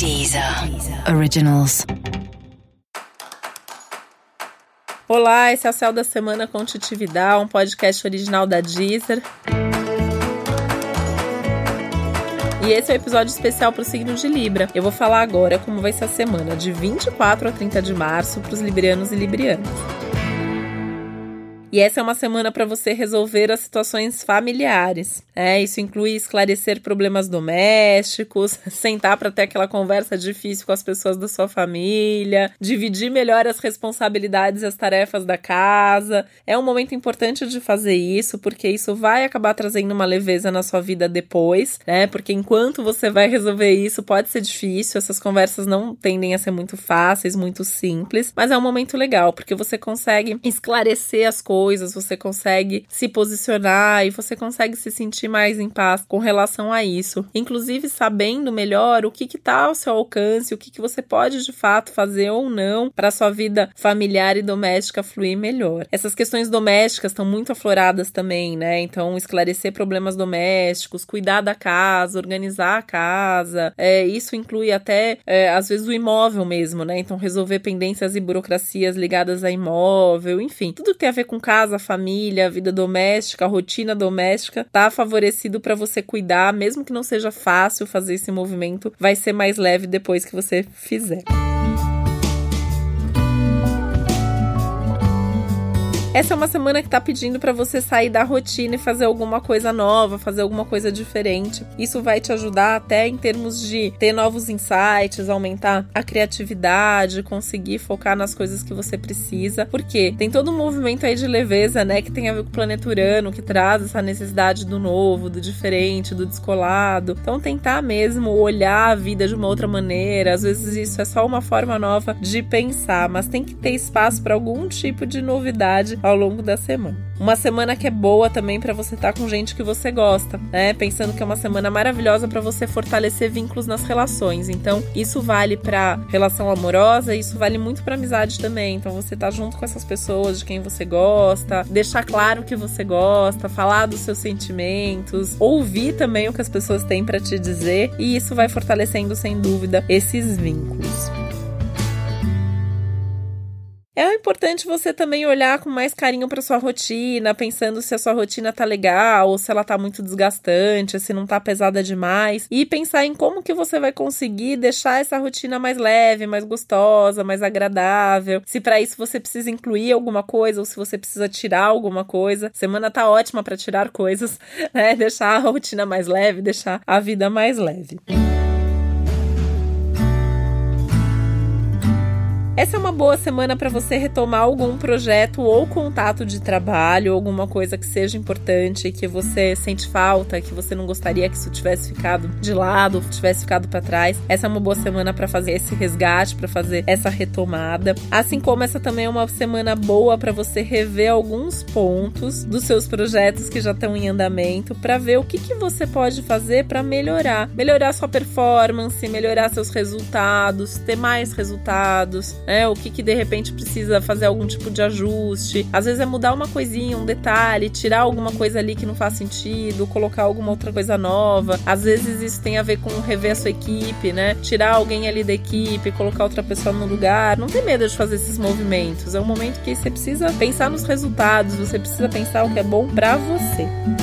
Deezer Originals. Olá, esse é o Céu da Semana com Titividade, um podcast original da Deezer. E esse é o um episódio especial para o signo de Libra. Eu vou falar agora como vai ser a semana de 24 a 30 de março para os librianos e librianas. E essa é uma semana para você resolver as situações familiares. É, isso inclui esclarecer problemas domésticos, sentar para ter aquela conversa difícil com as pessoas da sua família, dividir melhor as responsabilidades e as tarefas da casa. É um momento importante de fazer isso, porque isso vai acabar trazendo uma leveza na sua vida depois, né? Porque enquanto você vai resolver isso, pode ser difícil, essas conversas não tendem a ser muito fáceis, muito simples, mas é um momento legal, porque você consegue esclarecer as coisas coisas, você consegue se posicionar e você consegue se sentir mais em paz com relação a isso. Inclusive sabendo melhor o que está ao seu alcance, o que, que você pode de fato fazer ou não para sua vida familiar e doméstica fluir melhor. Essas questões domésticas estão muito afloradas também, né? Então, esclarecer problemas domésticos, cuidar da casa, organizar a casa, é, isso inclui até, é, às vezes, o imóvel mesmo, né? Então, resolver pendências e burocracias ligadas a imóvel, enfim, tudo que tem a ver com casa, família, vida doméstica, rotina doméstica, tá favorecido para você cuidar, mesmo que não seja fácil fazer esse movimento, vai ser mais leve depois que você fizer. Essa é uma semana que tá pedindo para você sair da rotina e fazer alguma coisa nova, fazer alguma coisa diferente. Isso vai te ajudar até em termos de ter novos insights, aumentar a criatividade, conseguir focar nas coisas que você precisa. Porque tem todo um movimento aí de leveza, né, que tem a ver com o planeta Urano, que traz essa necessidade do novo, do diferente, do descolado. Então tentar mesmo olhar a vida de uma outra maneira. Às vezes isso é só uma forma nova de pensar, mas tem que ter espaço para algum tipo de novidade ao longo da semana. Uma semana que é boa também para você estar tá com gente que você gosta, né? Pensando que é uma semana maravilhosa para você fortalecer vínculos nas relações. Então, isso vale para relação amorosa, isso vale muito para amizade também. Então, você tá junto com essas pessoas de quem você gosta, deixar claro que você gosta, falar dos seus sentimentos, ouvir também o que as pessoas têm para te dizer, e isso vai fortalecendo sem dúvida esses vínculos. Importante você também olhar com mais carinho para sua rotina, pensando se a sua rotina tá legal ou se ela tá muito desgastante, se não tá pesada demais, e pensar em como que você vai conseguir deixar essa rotina mais leve, mais gostosa, mais agradável. Se para isso você precisa incluir alguma coisa ou se você precisa tirar alguma coisa. Semana tá ótima para tirar coisas, né? Deixar a rotina mais leve, deixar a vida mais leve. Essa é uma boa semana para você retomar algum projeto ou contato de trabalho, alguma coisa que seja importante, que você sente falta, que você não gostaria que isso tivesse ficado de lado, tivesse ficado para trás. Essa é uma boa semana para fazer esse resgate, para fazer essa retomada. Assim como essa também é uma semana boa para você rever alguns pontos dos seus projetos que já estão em andamento, para ver o que, que você pode fazer para melhorar, melhorar sua performance, melhorar seus resultados, ter mais resultados né? O que, que de repente precisa fazer algum tipo de ajuste. Às vezes é mudar uma coisinha, um detalhe, tirar alguma coisa ali que não faz sentido, colocar alguma outra coisa nova. Às vezes isso tem a ver com rever a sua equipe, né? Tirar alguém ali da equipe, colocar outra pessoa no lugar. Não tem medo de fazer esses movimentos. É um momento que você precisa pensar nos resultados, você precisa pensar o que é bom para você.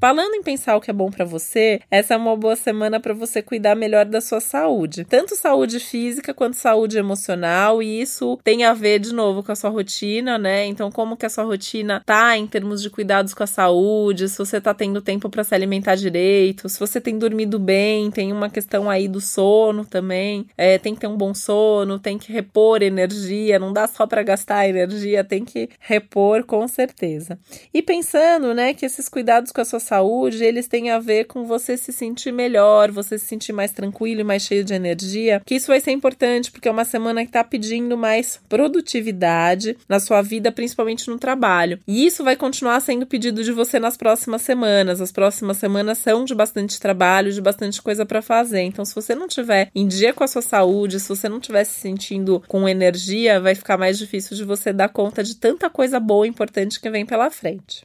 Falando em pensar o que é bom para você, essa é uma boa semana para você cuidar melhor da sua saúde, tanto saúde física quanto saúde emocional, e isso tem a ver de novo com a sua rotina, né? Então, como que a sua rotina tá em termos de cuidados com a saúde, se você tá tendo tempo para se alimentar direito, se você tem dormido bem, tem uma questão aí do sono também, é, tem que ter um bom sono, tem que repor energia, não dá só para gastar energia, tem que repor com certeza. E pensando, né, que esses cuidados com a sua saúde, eles têm a ver com você se sentir melhor, você se sentir mais tranquilo e mais cheio de energia, que isso vai ser importante porque é uma semana que está pedindo mais produtividade na sua vida, principalmente no trabalho. E isso vai continuar sendo pedido de você nas próximas semanas. As próximas semanas são de bastante trabalho, de bastante coisa para fazer. Então, se você não tiver em dia com a sua saúde, se você não estiver se sentindo com energia, vai ficar mais difícil de você dar conta de tanta coisa boa e importante que vem pela frente.